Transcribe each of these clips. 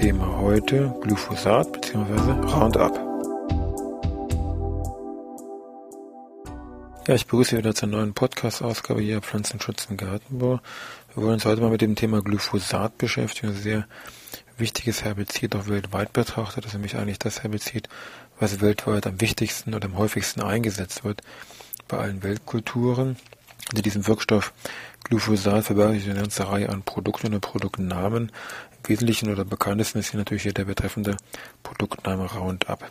Thema heute Glyphosat bzw. Roundup. Ja, ich begrüße wieder zur neuen Podcast-Ausgabe hier Pflanzenschutz im Gartenbau. Wir wollen uns heute mal mit dem Thema Glyphosat beschäftigen. Ein sehr wichtiges Herbizid, auch weltweit betrachtet. Das ist nämlich eigentlich das Herbizid, was weltweit am wichtigsten oder am häufigsten eingesetzt wird bei allen Weltkulturen. Hinter diesem Wirkstoff Glyphosat verbirgt sich eine ganze Reihe an Produkten und Produktnamen. Wesentlichen oder bekanntesten ist hier natürlich der betreffende Produktname Roundup.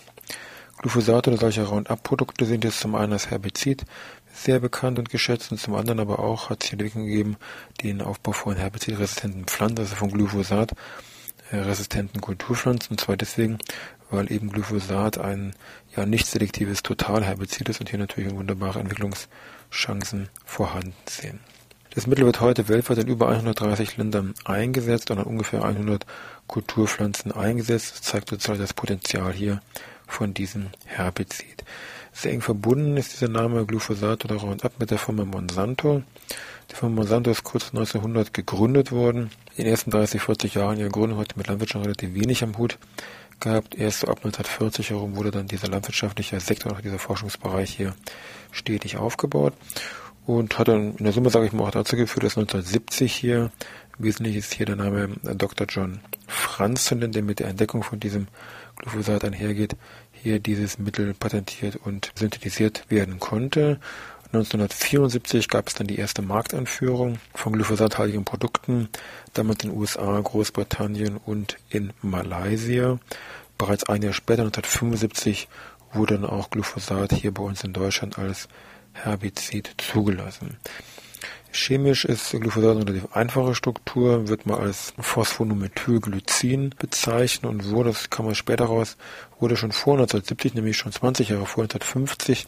Glyphosat oder solche Roundup-Produkte sind jetzt zum einen als Herbizid sehr bekannt und geschätzt und zum anderen aber auch hat es hier Entwicklung gegeben, den Aufbau von herbizidresistenten Pflanzen, also von Glyphosat resistenten Kulturpflanzen, und zwar deswegen, weil eben Glyphosat ein ja nicht selektives Totalherbizid ist und hier natürlich wunderbare Entwicklungschancen vorhanden sind. Das Mittel wird heute weltweit in über 130 Ländern eingesetzt und an ungefähr 100 Kulturpflanzen eingesetzt. Das zeigt sozusagen das Potenzial hier von diesem Herbizid. Sehr eng verbunden ist dieser Name Glyphosat oder Roundup mit der Firma Monsanto. Die Firma Monsanto ist kurz 1900 gegründet worden. In den ersten 30, 40 Jahren ihrer Gründung hat mit Landwirtschaft relativ wenig am Hut gehabt. Erst so ab 1940 herum wurde dann dieser landwirtschaftliche Sektor, dieser Forschungsbereich hier stetig aufgebaut und hat dann in der Summe, sage ich mal, auch dazu geführt, dass 1970 hier, wesentlich ist hier der Name Dr. John Franz zu nennen, der mit der Entdeckung von diesem Glyphosat einhergeht, hier dieses Mittel patentiert und synthetisiert werden konnte. 1974 gab es dann die erste Markteinführung von glyphosathaltigen Produkten, damals in den USA, Großbritannien und in Malaysia. Bereits ein Jahr später, 1975, wurde dann auch Glyphosat hier bei uns in Deutschland als Herbizid zugelassen. Chemisch ist Glyphosat eine relativ einfache Struktur, wird mal als Phosphonomethylglycin bezeichnet und wurde, das kam man später raus, wurde schon vor 1970, nämlich schon 20 Jahre vor 1950,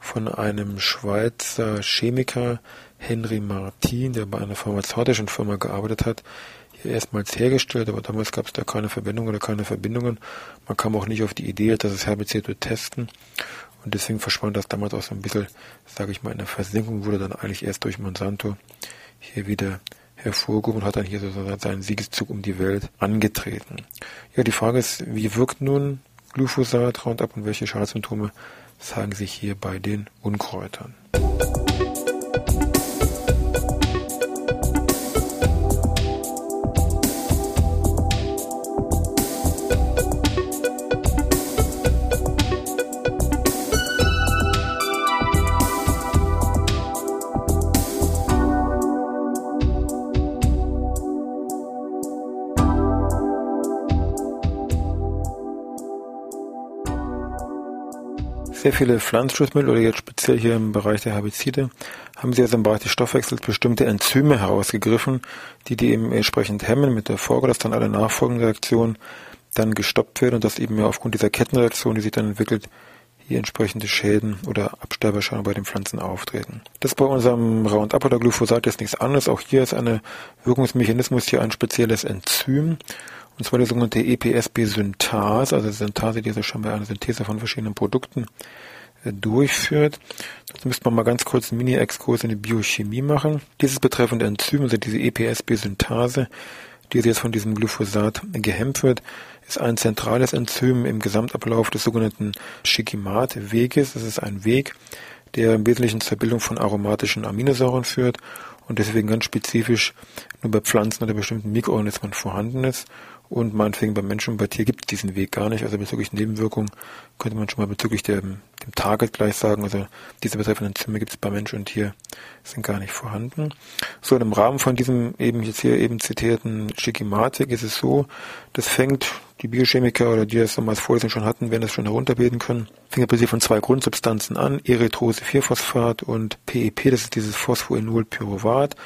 von einem Schweizer Chemiker Henry Martin, der bei einer pharmazeutischen Firma gearbeitet hat, hier erstmals hergestellt, aber damals gab es da keine Verwendung oder keine Verbindungen. Man kam auch nicht auf die Idee, dass es Herbizid zu testen und deswegen verschwand das damals auch so ein bisschen, sage ich mal, in der Versenkung, wurde dann eigentlich erst durch Monsanto hier wieder hervorgehoben und hat dann hier sozusagen seinen Siegeszug um die Welt angetreten. Ja, die Frage ist, wie wirkt nun Glyphosat Roundup und welche Schadsymptome zeigen sich hier bei den Unkräutern? Sehr viele Pflanzenschutzmittel oder jetzt speziell hier im Bereich der Herbizide haben sie also im Bereich des Stoffwechsels bestimmte Enzyme herausgegriffen, die die eben entsprechend hemmen mit der Folge, dass dann alle nachfolgenden Reaktionen dann gestoppt werden und dass eben aufgrund dieser Kettenreaktion, die sich dann entwickelt, hier entsprechende Schäden oder Absterbeerscheinungen bei den Pflanzen auftreten. Das bei unserem Roundup oder Glyphosat ist nichts anderes. Auch hier ist ein Wirkungsmechanismus hier ein spezielles Enzym und zwar die sogenannte EPSB-Synthase, also Synthase, die also schon bei einer Synthese von verschiedenen Produkten äh, durchführt. Dazu müsste man mal ganz kurz einen Mini-Exkurs in die Biochemie machen. Dieses betreffende Enzym, also diese EPSB-Synthase, die jetzt von diesem Glyphosat gehemmt wird, ist ein zentrales Enzym im Gesamtablauf des sogenannten Shikimate-Weges. Das ist ein Weg, der im Wesentlichen zur Bildung von aromatischen Aminosäuren führt und deswegen ganz spezifisch nur bei Pflanzen oder bestimmten Mikroorganismen vorhanden ist und meinetwegen beim Menschen und bei Tier gibt es diesen Weg gar nicht. Also bezüglich Nebenwirkungen könnte man schon mal bezüglich dem, dem Target gleich sagen, also diese betreffenden Enzyme gibt es bei Mensch und Tier sind gar nicht vorhanden. So, im Rahmen von diesem eben jetzt hier eben zitierten Schikimatik ist es so, das fängt die Biochemiker oder die das damals vorlesen schon hatten, werden das schon herunterbeten können. Fängt prinzip von zwei Grundsubstanzen an, Erythrose-4-Phosphat und PEP, das ist dieses Phosphoenolpyruvat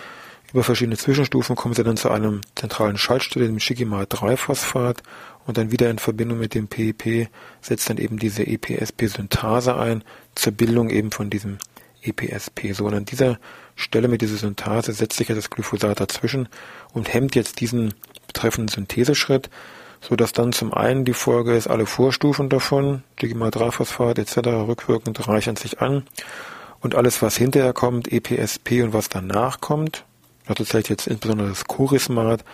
Über verschiedene Zwischenstufen kommen sie dann zu einem zentralen Schaltstelle, dem Shigima-3-Phosphat und dann wieder in Verbindung mit dem PEP setzt dann eben diese EPSP-Synthase ein zur Bildung eben von diesem EPSP. So, und an dieser Stelle mit dieser Synthase setzt sich ja das Glyphosat dazwischen und hemmt jetzt diesen betreffenden Syntheseschritt, so dass dann zum einen die Folge ist, alle Vorstufen davon, Digima-3-Phosphat etc. rückwirkend reichern sich an und alles, was hinterher kommt, EPSP und was danach kommt, zählt jetzt insbesondere das Chorismat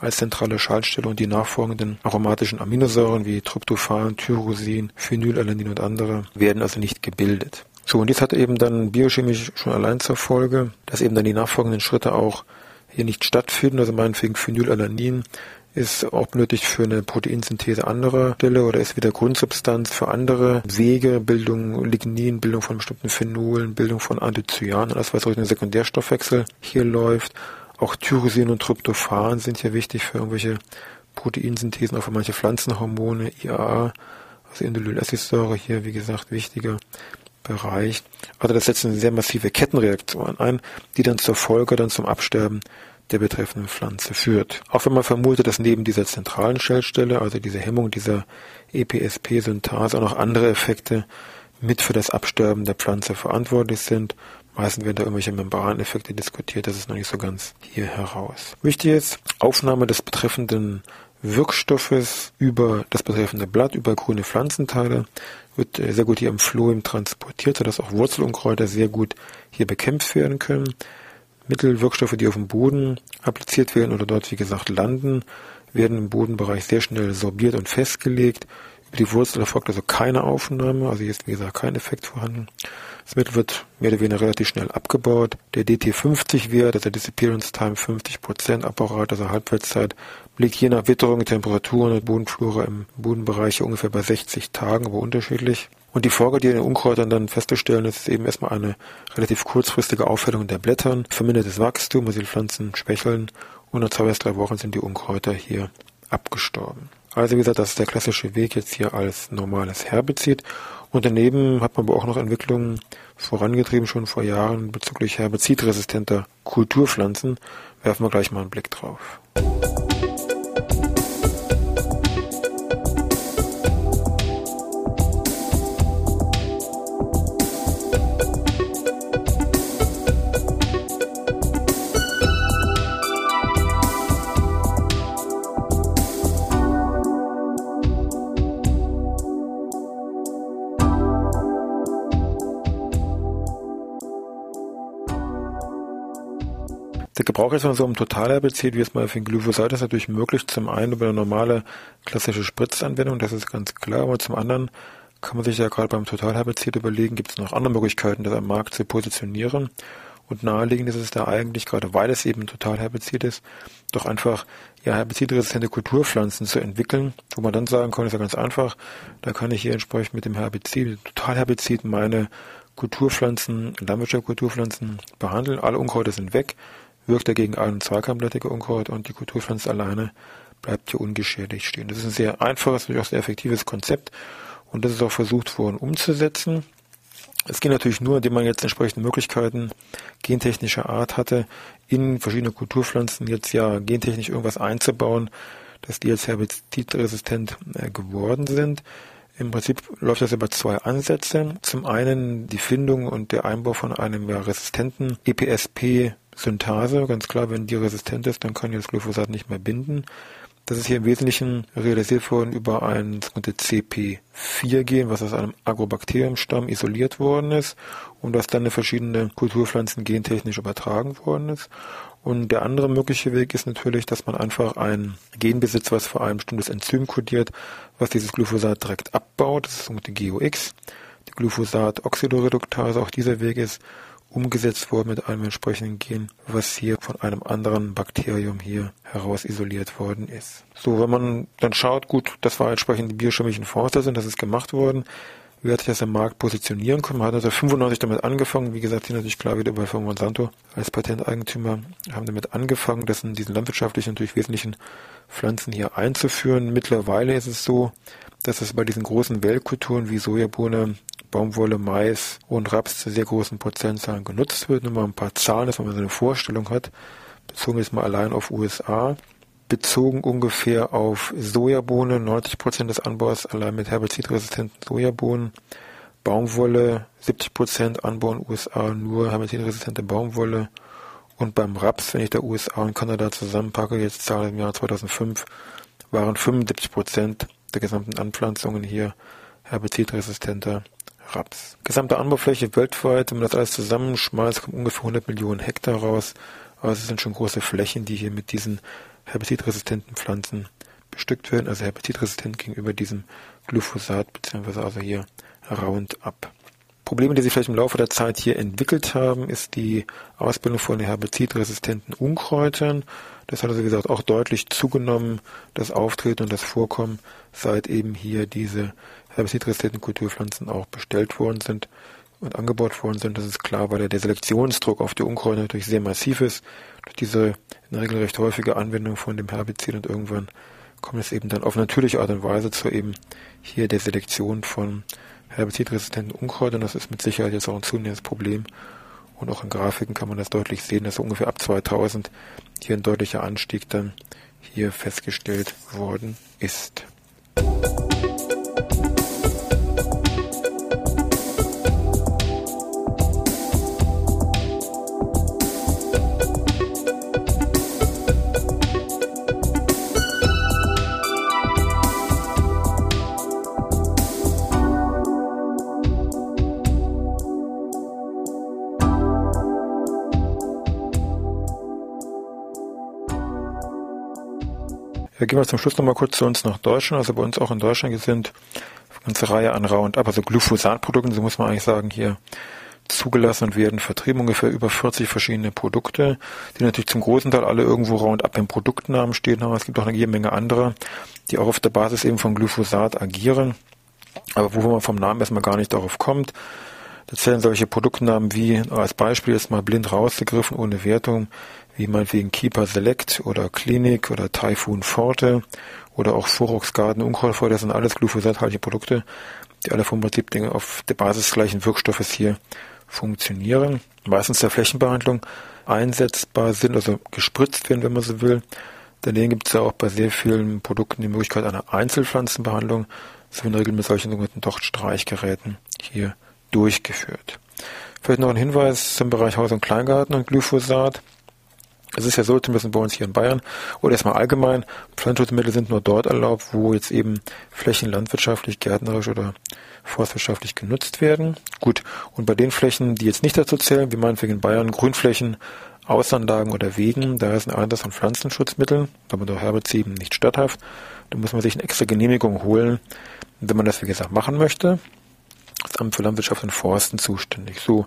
als zentrale Schaltstelle und die nachfolgenden aromatischen Aminosäuren wie Tryptophan, Tyrosin, Phenylalanin und andere werden also nicht gebildet. So, und dies hat eben dann biochemisch schon allein zur Folge, dass eben dann die nachfolgenden Schritte auch hier nicht stattfinden, also meinetwegen Phenylalanin ist auch benötigt für eine Proteinsynthese anderer Stelle oder ist wieder Grundsubstanz für andere Wege, Bildung Lignin, Bildung von bestimmten Phenolen, Bildung von Anthocyanen, alles was durch den Sekundärstoffwechsel hier läuft. Auch Tyrosin und Tryptophan sind ja wichtig für irgendwelche Proteinsynthesen, auch für manche Pflanzenhormone, IAA, also Indolylacetsäure hier, wie gesagt, wichtiger Bereich. Also das setzt eine sehr massive Kettenreaktion ein, die dann zur Folge dann zum Absterben der betreffenden Pflanze führt. Auch wenn man vermutet, dass neben dieser zentralen Schellstelle, also dieser Hemmung dieser EPSP-Synthase, auch noch andere Effekte mit für das Absterben der Pflanze verantwortlich sind. Meistens werden da irgendwelche Membraneffekte diskutiert, das ist noch nicht so ganz hier heraus. Wichtig ist, Aufnahme des betreffenden Wirkstoffes über das betreffende Blatt, über grüne Pflanzenteile, wird sehr gut hier im Phloem transportiert, sodass auch Wurzelunkräuter sehr gut hier bekämpft werden können. Mittelwirkstoffe, die auf dem Boden appliziert werden oder dort, wie gesagt, landen, werden im Bodenbereich sehr schnell sorbiert und festgelegt. Die Wurzel erfolgt also keine Aufnahme, also hier ist, wie gesagt, kein Effekt vorhanden. Das Mittel wird mehr oder weniger relativ schnell abgebaut. Der DT50-Wert, also Disappearance Time 50% Apparat, also Halbwertszeit, liegt je nach Witterung, Temperaturen und Bodenflora im Bodenbereich ungefähr bei 60 Tagen, aber unterschiedlich. Und die Folge, die in den Unkräutern dann festzustellen ist, ist eben erstmal eine relativ kurzfristige Aufhellung der Blättern, vermindertes Wachstum, also die Pflanzen schwächeln und nach zwei bis drei Wochen sind die Unkräuter hier abgestorben. Also wie gesagt, das ist der klassische Weg jetzt hier als normales Herbizid. Und daneben hat man aber auch noch Entwicklungen vorangetrieben, schon vor Jahren bezüglich herbizidresistenter Kulturpflanzen. Werfen wir gleich mal einen Blick drauf. Der Gebrauch jetzt von so einem Totalherbizid, wie es mal für den Glyphosat ist, natürlich möglich. Zum einen über eine normale klassische Spritzanwendung, das ist ganz klar, aber zum anderen kann man sich ja gerade beim Totalherbizid überlegen, gibt es noch andere Möglichkeiten, das am Markt zu positionieren. Und naheliegend ist es da eigentlich, gerade weil es eben ein Totalherbizid ist, doch einfach ja herbizidresistente Kulturpflanzen zu entwickeln, wo man dann sagen kann, ist ja ganz einfach, da kann ich hier entsprechend mit dem Herbizid, Totalherbizid meine Kulturpflanzen, Landwirtschaftskulturpflanzen behandeln. Alle Unkräuter sind weg wirkt dagegen ein zweikeimblättige Unkraut und die Kulturpflanze alleine bleibt hier ungeschädigt stehen. Das ist ein sehr einfaches, durchaus sehr effektives Konzept und das ist auch versucht worden umzusetzen. Es geht natürlich nur, indem man jetzt entsprechende Möglichkeiten gentechnischer Art hatte, in verschiedene Kulturpflanzen jetzt ja gentechnisch irgendwas einzubauen, dass die jetzt herbizidresistent äh, geworden sind. Im Prinzip läuft das über zwei Ansätze. Zum einen die Findung und der Einbau von einem ja, resistenten EPSP Synthase, ganz klar, wenn die resistent ist, dann kann das Glyphosat nicht mehr binden. Das ist hier im Wesentlichen realisiert worden über ein sogenanntes CP4-Gen, was aus einem Agrobakteriumstamm isoliert worden ist und das dann in verschiedene Kulturpflanzen gentechnisch übertragen worden ist. Und der andere mögliche Weg ist natürlich, dass man einfach ein Gen besitzt, was für ein bestimmtes Enzym kodiert, was dieses Glyphosat direkt abbaut. Das ist sogenannte GOX. Die Glyphosat-Oxidoreduktase, auch dieser Weg ist umgesetzt worden mit einem entsprechenden Gen, was hier von einem anderen Bakterium hier heraus isoliert worden ist. So, wenn man dann schaut, gut, das war entsprechend die biochemischen Voraussetzungen, das ist gemacht worden. Wie hat sich das im Markt positionieren können? Man hat also 95 damit angefangen. Wie gesagt, hier natürlich klar wieder bei Firma Monsanto als Patenteigentümer haben damit angefangen, das in diesen landwirtschaftlichen natürlich wesentlichen Pflanzen hier einzuführen. Mittlerweile ist es so, dass es bei diesen großen Weltkulturen wie Sojabohne, Baumwolle, Mais und Raps zu sehr großen Prozentzahlen genutzt wird. Nur mal ein paar Zahlen, dass man so eine Vorstellung hat. Bezogen jetzt mal allein auf USA, bezogen ungefähr auf Sojabohnen, 90 Prozent des Anbaus allein mit herbizidresistenten Sojabohnen, Baumwolle, 70 Prozent Anbau in USA, nur herbizidresistente Baumwolle. Und beim Raps, wenn ich da USA und Kanada zusammenpacke, jetzt Zahlen im Jahr 2005, waren 75 Prozent der gesamten Anpflanzungen hier herbizidresistenter Raps. Gesamte Anbaufläche weltweit, wenn man das alles zusammenschmeißt, kommt ungefähr 100 Millionen Hektar raus. Also es sind schon große Flächen, die hier mit diesen herbizidresistenten Pflanzen bestückt werden, also herbizidresistent gegenüber diesem Glyphosat, beziehungsweise also hier Roundup. Probleme, die sich vielleicht im Laufe der Zeit hier entwickelt haben, ist die Ausbildung von herbizidresistenten Unkräutern. Das hat also, wie gesagt, auch deutlich zugenommen, das Auftreten und das Vorkommen, seit eben hier diese herbizidresistenten Kulturpflanzen auch bestellt worden sind und angebaut worden sind. Das ist klar, weil der Selektionsdruck auf die Unkräuter natürlich sehr massiv ist. Durch diese in der Regel recht häufige Anwendung von dem Herbizid und irgendwann kommt es eben dann auf natürliche Art und Weise zu eben hier der Selektion von herbizidresistenten Unkräutern. Das ist mit Sicherheit jetzt auch ein zunehmendes Problem. Und auch in Grafiken kann man das deutlich sehen, dass ungefähr ab 2000 hier ein deutlicher Anstieg dann hier festgestellt worden ist. Ja, gehen wir zum Schluss nochmal kurz zu uns nach Deutschland. Also bei uns auch in Deutschland sind eine ganze Reihe an Roundup, also Glyphosatprodukten, so muss man eigentlich sagen, hier zugelassen und werden vertrieben. Ungefähr über 40 verschiedene Produkte, die natürlich zum großen Teil alle irgendwo Roundup im Produktnamen stehen haben. Es gibt auch eine jede Menge andere, die auch auf der Basis eben von Glyphosat agieren, aber wo man vom Namen erstmal gar nicht darauf kommt. Da zählen solche Produktnamen wie als Beispiel jetzt mal blind rausgegriffen, ohne Wertung, wie meinetwegen Keeper Select oder Klinik oder Typhoon Forte oder auch Forox Garden Unkrautfeuer, das sind alles glyphosathaltige Produkte, die alle vom Prinzip auf der Basis gleichen Wirkstoffes hier funktionieren, meistens der Flächenbehandlung einsetzbar sind, also gespritzt werden, wenn man so will. Daneben gibt es ja auch bei sehr vielen Produkten die Möglichkeit einer Einzelpflanzenbehandlung, so in der Regel mit solchen sogenannten Dochtstreichgeräten hier durchgeführt. Vielleicht noch ein Hinweis zum Bereich Haus- und Kleingarten und Glyphosat. Es ist ja so, zumindest bei uns hier in Bayern, oder erstmal allgemein, Pflanzenschutzmittel sind nur dort erlaubt, wo jetzt eben Flächen landwirtschaftlich, gärtnerisch oder forstwirtschaftlich genutzt werden. Gut, und bei den Flächen, die jetzt nicht dazu zählen, wie meinetwegen in Bayern, Grünflächen, Außenanlagen oder Wegen, da ist ein Einsatz von Pflanzenschutzmitteln, damit auch Herbiziden nicht statthaft. Da muss man sich eine extra Genehmigung holen, wenn man das, wie gesagt, machen möchte. Das Amt für Landwirtschaft und Forsten zuständig. So.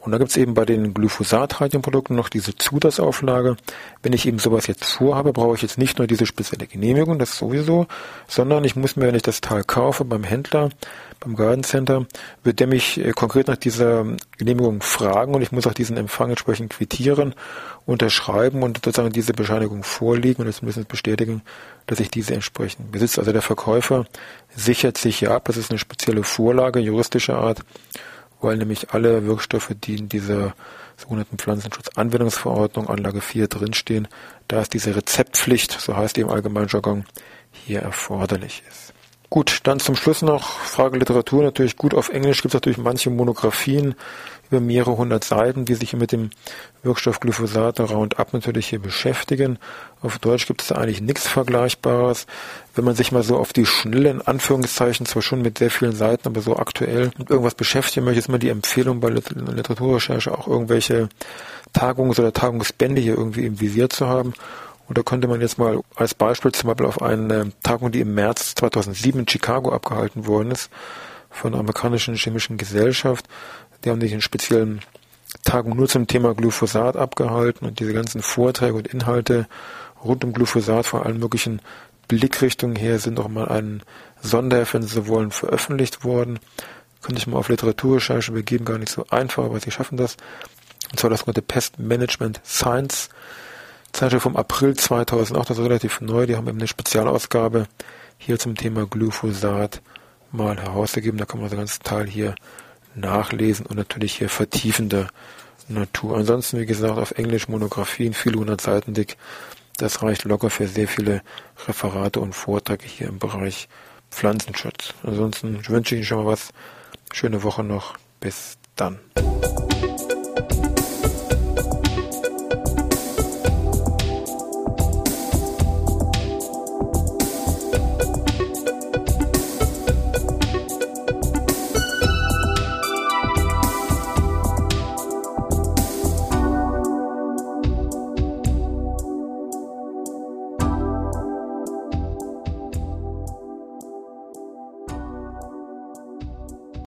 Und da gibt es eben bei den Glyphosat-Radienprodukten noch diese Zusatzauflage. Wenn ich eben sowas jetzt vorhabe, brauche ich jetzt nicht nur diese spezielle Genehmigung, das sowieso, sondern ich muss mir, wenn ich das Teil kaufe beim Händler, beim Garden Center, wird der mich äh, konkret nach dieser Genehmigung fragen und ich muss auch diesen Empfang entsprechend quittieren, unterschreiben und sozusagen diese Bescheinigung vorlegen und jetzt müssen bestätigen, dass ich diese entsprechend besitze. Also der Verkäufer sichert sich ja ab, das ist eine spezielle Vorlage juristischer Art weil nämlich alle Wirkstoffe, die in dieser sogenannten Pflanzenschutzanwendungsverordnung Anlage 4 drinstehen, da ist diese Rezeptpflicht, so heißt die im allgemeinen Jargon, hier erforderlich ist. Gut, dann zum Schluss noch Frage Literatur. Natürlich gut auf Englisch gibt es natürlich manche Monographien über mehrere hundert Seiten, die sich mit dem Wirkstoff Glyphosat Roundup natürlich hier beschäftigen. Auf Deutsch gibt es da eigentlich nichts Vergleichbares. Wenn man sich mal so auf die schnellen Anführungszeichen, zwar schon mit sehr vielen Seiten, aber so aktuell mit irgendwas beschäftigen möchte, ist immer die Empfehlung bei Literaturrecherche auch irgendwelche Tagungs- oder Tagungsbände hier irgendwie im Visier zu haben. Und da könnte man jetzt mal als Beispiel zum Beispiel auf eine Tagung, die im März 2007 in Chicago abgehalten worden ist, von der amerikanischen chemischen Gesellschaft. Die haben sich in speziellen Tagung nur zum Thema Glyphosat abgehalten und diese ganzen Vorträge und Inhalte rund um Glyphosat von allen möglichen Blickrichtungen her sind auch mal ein Sonderheft, wenn Sie so wollen, veröffentlicht worden. Könnte ich mal auf Literaturrecherche begeben, gar nicht so einfach, aber Sie schaffen das. Und zwar das sogenannte Pest Management Science Zeitschrift vom April 2008, das ist relativ neu, die haben eben eine Spezialausgabe hier zum Thema Glyphosat mal herausgegeben. Da kann man den ganzen Teil hier nachlesen und natürlich hier vertiefende Natur. Ansonsten, wie gesagt, auf Englisch Monographien, viele hundert Seiten dick. Das reicht locker für sehr viele Referate und Vorträge hier im Bereich Pflanzenschutz. Ansonsten wünsche ich Ihnen schon mal was. Schöne Woche noch. Bis dann.